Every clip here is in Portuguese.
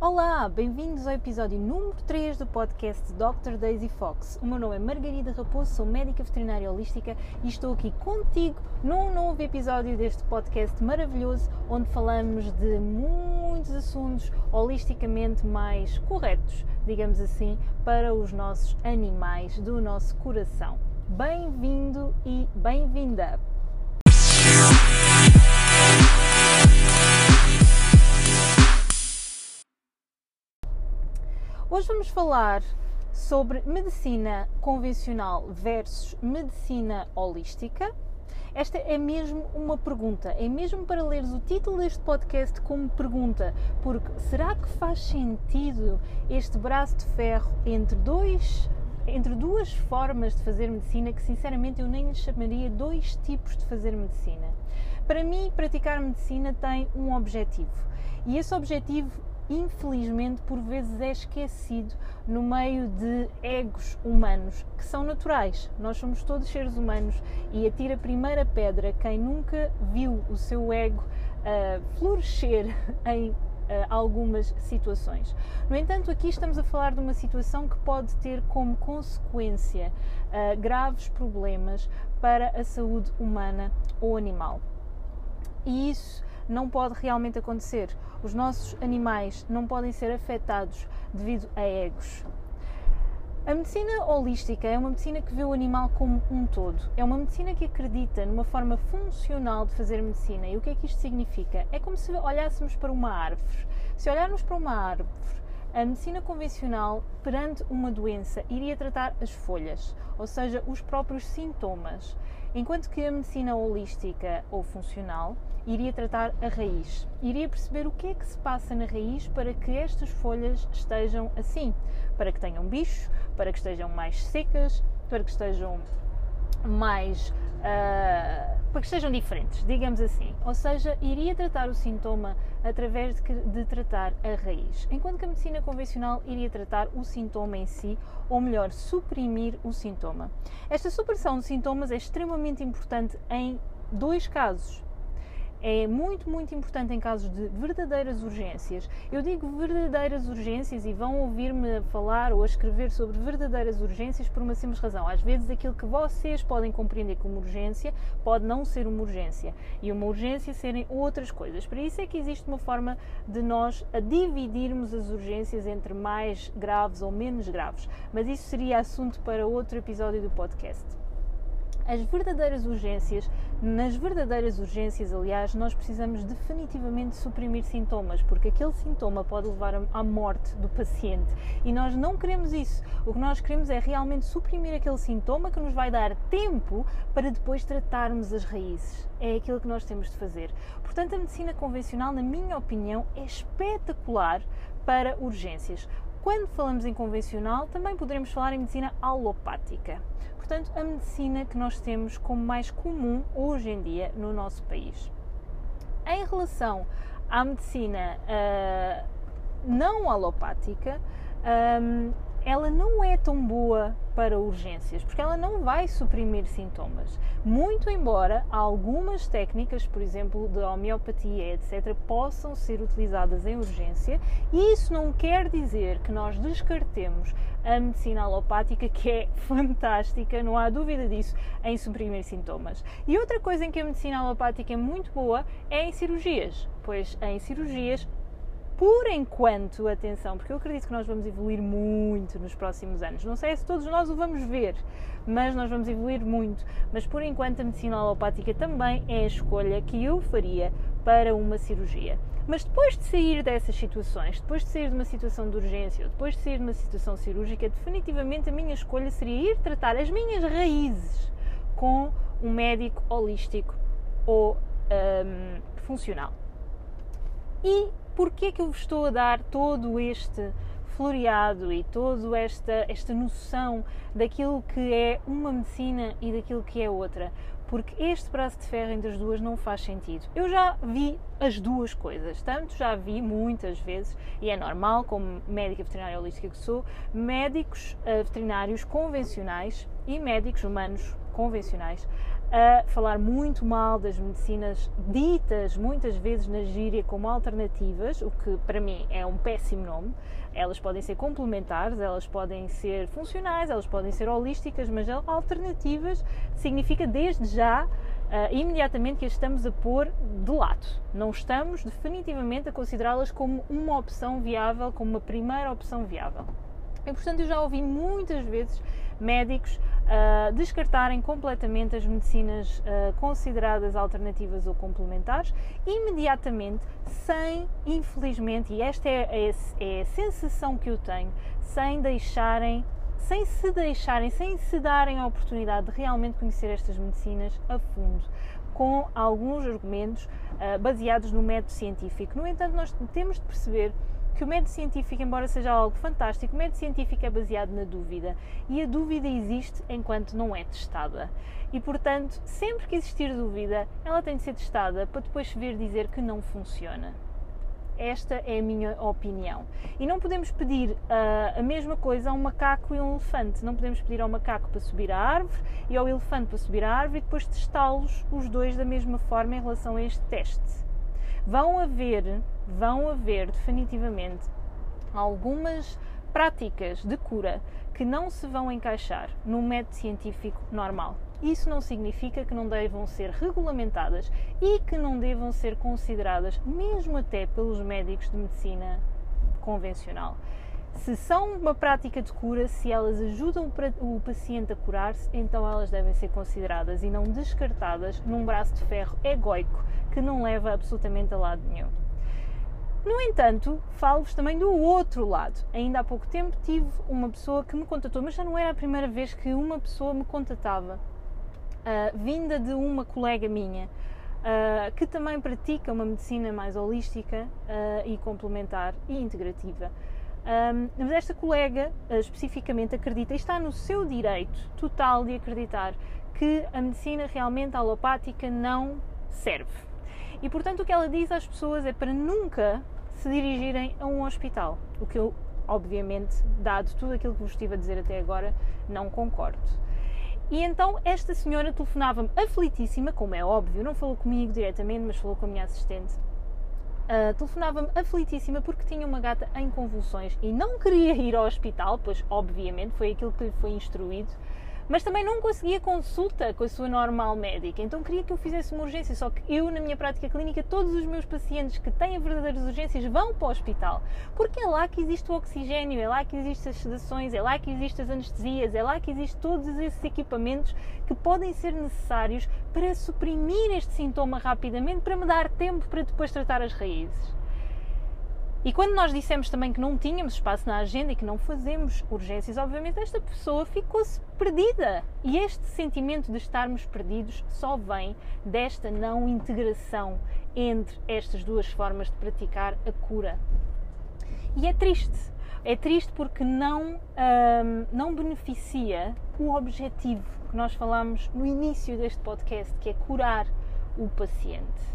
Olá, bem-vindos ao episódio número 3 do podcast Dr. Daisy Fox. O meu nome é Margarida Raposo, sou médica veterinária holística e estou aqui contigo num novo episódio deste podcast maravilhoso onde falamos de muitos assuntos holisticamente mais corretos, digamos assim, para os nossos animais do nosso coração. Bem-vindo e bem-vinda! Hoje vamos falar sobre medicina convencional versus medicina holística. Esta é mesmo uma pergunta, é mesmo para leres o título deste podcast como pergunta, porque será que faz sentido este braço de ferro entre dois entre duas formas de fazer medicina que sinceramente eu nem lhe chamaria dois tipos de fazer medicina. Para mim, praticar medicina tem um objetivo. E esse objetivo infelizmente, por vezes é esquecido no meio de egos humanos que são naturais. Nós somos todos seres humanos e atira a primeira pedra quem nunca viu o seu ego uh, florescer em uh, algumas situações. No entanto, aqui estamos a falar de uma situação que pode ter como consequência uh, graves problemas para a saúde humana ou animal. E isso não pode realmente acontecer. Os nossos animais não podem ser afetados devido a egos. A medicina holística é uma medicina que vê o animal como um todo. É uma medicina que acredita numa forma funcional de fazer medicina. E o que é que isto significa? É como se olhássemos para uma árvore. Se olharmos para uma árvore, a medicina convencional, perante uma doença, iria tratar as folhas, ou seja, os próprios sintomas enquanto que a medicina holística ou funcional iria tratar a raiz, iria perceber o que é que se passa na raiz para que estas folhas estejam assim, para que tenham bicho, para que estejam mais secas, para que estejam mais uh, para que sejam diferentes, digamos assim. Ou seja, iria tratar o sintoma através de, de, tratar a raiz, enquanto que a medicina convencional iria tratar o sintoma em si, ou melhor, suprimir o sintoma. Esta supressão de sintomas é extremamente importante em dois casos é muito, muito importante em casos de verdadeiras urgências. Eu digo verdadeiras urgências e vão ouvir-me falar ou a escrever sobre verdadeiras urgências por uma simples razão. Às vezes aquilo que vocês podem compreender como urgência pode não ser uma urgência e uma urgência serem outras coisas. Por isso é que existe uma forma de nós dividirmos as urgências entre mais graves ou menos graves. Mas isso seria assunto para outro episódio do podcast as verdadeiras urgências, nas verdadeiras urgências, aliás, nós precisamos definitivamente suprimir sintomas, porque aquele sintoma pode levar à morte do paciente e nós não queremos isso. O que nós queremos é realmente suprimir aquele sintoma que nos vai dar tempo para depois tratarmos as raízes. É aquilo que nós temos de fazer. Portanto, a medicina convencional, na minha opinião, é espetacular para urgências. Quando falamos em convencional, também poderemos falar em medicina alopática. Portanto, a medicina que nós temos como mais comum hoje em dia no nosso país. Em relação à medicina uh, não alopática, um, ela não é tão boa para urgências, porque ela não vai suprimir sintomas. Muito embora algumas técnicas, por exemplo, de homeopatia, etc., possam ser utilizadas em urgência, e isso não quer dizer que nós descartemos a medicina alopática, que é fantástica, não há dúvida disso, em suprimir sintomas. E outra coisa em que a medicina alopática é muito boa é em cirurgias, pois em cirurgias por enquanto, atenção, porque eu acredito que nós vamos evoluir muito nos próximos anos. Não sei se todos nós o vamos ver, mas nós vamos evoluir muito. Mas por enquanto, a medicina alopática também é a escolha que eu faria para uma cirurgia. Mas depois de sair dessas situações, depois de sair de uma situação de urgência ou depois de sair de uma situação cirúrgica, definitivamente a minha escolha seria ir tratar as minhas raízes com um médico holístico ou um, funcional. E porquê que eu vos estou a dar todo este floreado e toda esta, esta noção daquilo que é uma medicina e daquilo que é outra? Porque este braço de ferro entre as duas não faz sentido. Eu já vi as duas coisas, tanto já vi muitas vezes, e é normal, como médica veterinária holística que sou, médicos uh, veterinários convencionais e médicos humanos convencionais a falar muito mal das medicinas ditas muitas vezes na gíria como alternativas, o que para mim é um péssimo nome. Elas podem ser complementares, elas podem ser funcionais, elas podem ser holísticas, mas alternativas significa desde já Uh, imediatamente que as estamos a pôr de lado. Não estamos definitivamente a considerá-las como uma opção viável, como uma primeira opção viável. E portanto eu já ouvi muitas vezes médicos uh, descartarem completamente as medicinas uh, consideradas alternativas ou complementares, imediatamente, sem, infelizmente, e esta é, é, é a sensação que eu tenho, sem deixarem sem se deixarem, sem se darem a oportunidade de realmente conhecer estas medicinas a fundo, com alguns argumentos uh, baseados no método científico. No entanto, nós temos de perceber que o método científico, embora seja algo fantástico, o método científico é baseado na dúvida e a dúvida existe enquanto não é testada. E portanto, sempre que existir dúvida, ela tem de ser testada para depois vir dizer que não funciona. Esta é a minha opinião. E não podemos pedir uh, a mesma coisa a um macaco e a um elefante. Não podemos pedir ao macaco para subir a árvore e ao elefante para subir a árvore e depois testá-los os dois da mesma forma em relação a este teste. Vão haver, vão haver definitivamente algumas práticas de cura que não se vão encaixar no método científico normal. Isso não significa que não devam ser regulamentadas e que não devam ser consideradas, mesmo até pelos médicos de medicina convencional. Se são uma prática de cura, se elas ajudam o paciente a curar-se, então elas devem ser consideradas e não descartadas num braço de ferro egóico que não leva absolutamente a lado nenhum. No entanto, falo-vos também do outro lado. Ainda há pouco tempo tive uma pessoa que me contatou, mas já não era a primeira vez que uma pessoa me contatava, uh, vinda de uma colega minha, uh, que também pratica uma medicina mais holística uh, e complementar e integrativa. Um, mas esta colega uh, especificamente acredita e está no seu direito total de acreditar que a medicina realmente alopática não serve. E portanto o que ela diz às pessoas é para nunca se dirigirem a um hospital. O que eu, obviamente, dado tudo aquilo que vos estive a dizer até agora, não concordo. E então esta senhora telefonava-me aflitíssima, como é óbvio, não falou comigo diretamente, mas falou com a minha assistente Uh, telefonava-me aflitíssima porque tinha uma gata em convulsões e não queria ir ao hospital, pois obviamente foi aquilo que lhe foi instruído, mas também não conseguia consulta com a sua normal médica, então queria que eu fizesse uma urgência. Só que eu, na minha prática clínica, todos os meus pacientes que têm verdadeiras urgências vão para o hospital, porque é lá que existe o oxigênio, é lá que existem as sedações, é lá que existem as anestesias, é lá que existem todos esses equipamentos que podem ser necessários para suprimir este sintoma rapidamente, para me dar tempo para depois tratar as raízes. E quando nós dissemos também que não tínhamos espaço na agenda e que não fazemos urgências, obviamente esta pessoa ficou-se perdida. E este sentimento de estarmos perdidos só vem desta não integração entre estas duas formas de praticar a cura. E é triste. É triste porque não, hum, não beneficia o objetivo que nós falamos no início deste podcast, que é curar o paciente.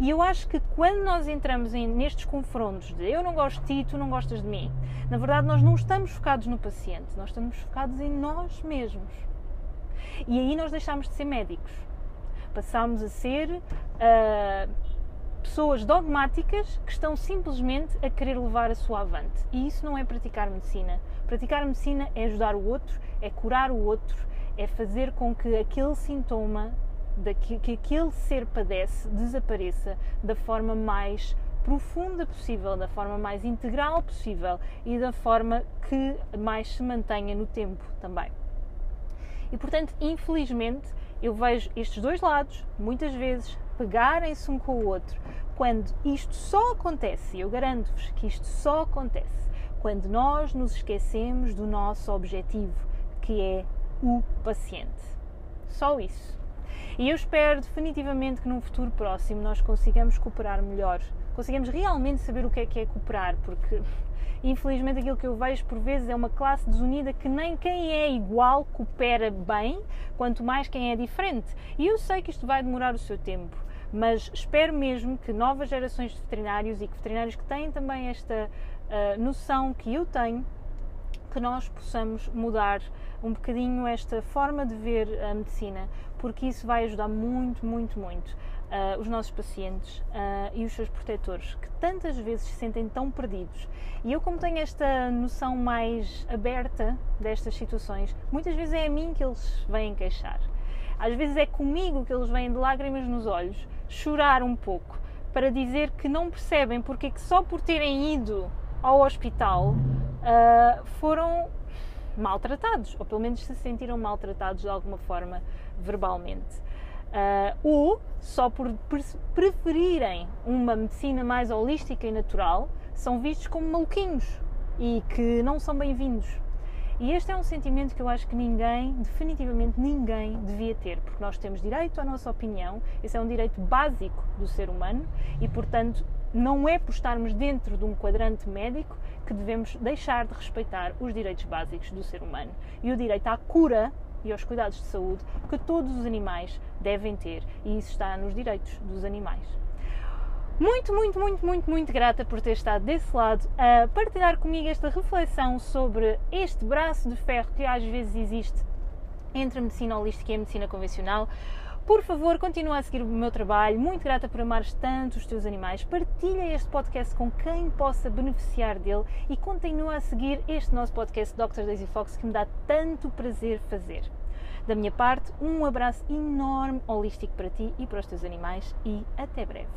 E eu acho que quando nós entramos em, nestes confrontos de eu não gosto de ti, tu não gostas de mim, na verdade nós não estamos focados no paciente, nós estamos focados em nós mesmos. E aí nós deixamos de ser médicos. Passamos a ser uh, pessoas dogmáticas que estão simplesmente a querer levar a sua avante. E isso não é praticar medicina. Praticar medicina é ajudar o outro, é curar o outro, é fazer com que aquele sintoma que, que aquele ser padece desapareça da forma mais profunda possível, da forma mais integral possível e da forma que mais se mantenha no tempo também. E portanto, infelizmente, eu vejo estes dois lados, muitas vezes, pegarem-se um com o outro, quando isto só acontece, eu garanto-vos que isto só acontece, quando nós nos esquecemos do nosso objetivo, que é o paciente. Só isso. E eu espero definitivamente que num futuro próximo nós consigamos cooperar melhor, consigamos realmente saber o que é que é cooperar, porque infelizmente aquilo que eu vejo por vezes é uma classe desunida que nem quem é igual coopera bem, quanto mais quem é diferente. E eu sei que isto vai demorar o seu tempo, mas espero mesmo que novas gerações de veterinários e que veterinários que têm também esta uh, noção que eu tenho, que nós possamos mudar um bocadinho esta forma de ver a medicina, porque isso vai ajudar muito, muito, muito uh, os nossos pacientes uh, e os seus protetores, que tantas vezes se sentem tão perdidos. E eu, como tenho esta noção mais aberta destas situações, muitas vezes é a mim que eles vêm queixar. Às vezes é comigo que eles vêm de lágrimas nos olhos, chorar um pouco, para dizer que não percebem porque é que só por terem ido ao hospital uh, foram maltratados, ou pelo menos se sentiram maltratados de alguma forma verbalmente. Uh, ou só por preferirem uma medicina mais holística e natural, são vistos como maluquinhos e que não são bem-vindos. E este é um sentimento que eu acho que ninguém, definitivamente ninguém, devia ter, porque nós temos direito à nossa opinião, esse é um direito básico do ser humano e, portanto, não é por estarmos dentro de um quadrante médico que devemos deixar de respeitar os direitos básicos do ser humano e o direito à cura e aos cuidados de saúde que todos os animais devem ter, e isso está nos direitos dos animais. Muito, muito, muito, muito, muito grata por ter estado desse lado a partilhar comigo esta reflexão sobre este braço de ferro que às vezes existe entre a medicina holística e a medicina convencional. Por favor, continua a seguir o meu trabalho. Muito grata por amares tanto os teus animais. Partilha este podcast com quem possa beneficiar dele e continua a seguir este nosso podcast Dr. Daisy Fox que me dá tanto prazer fazer. Da minha parte, um abraço enorme holístico para ti e para os teus animais e até breve.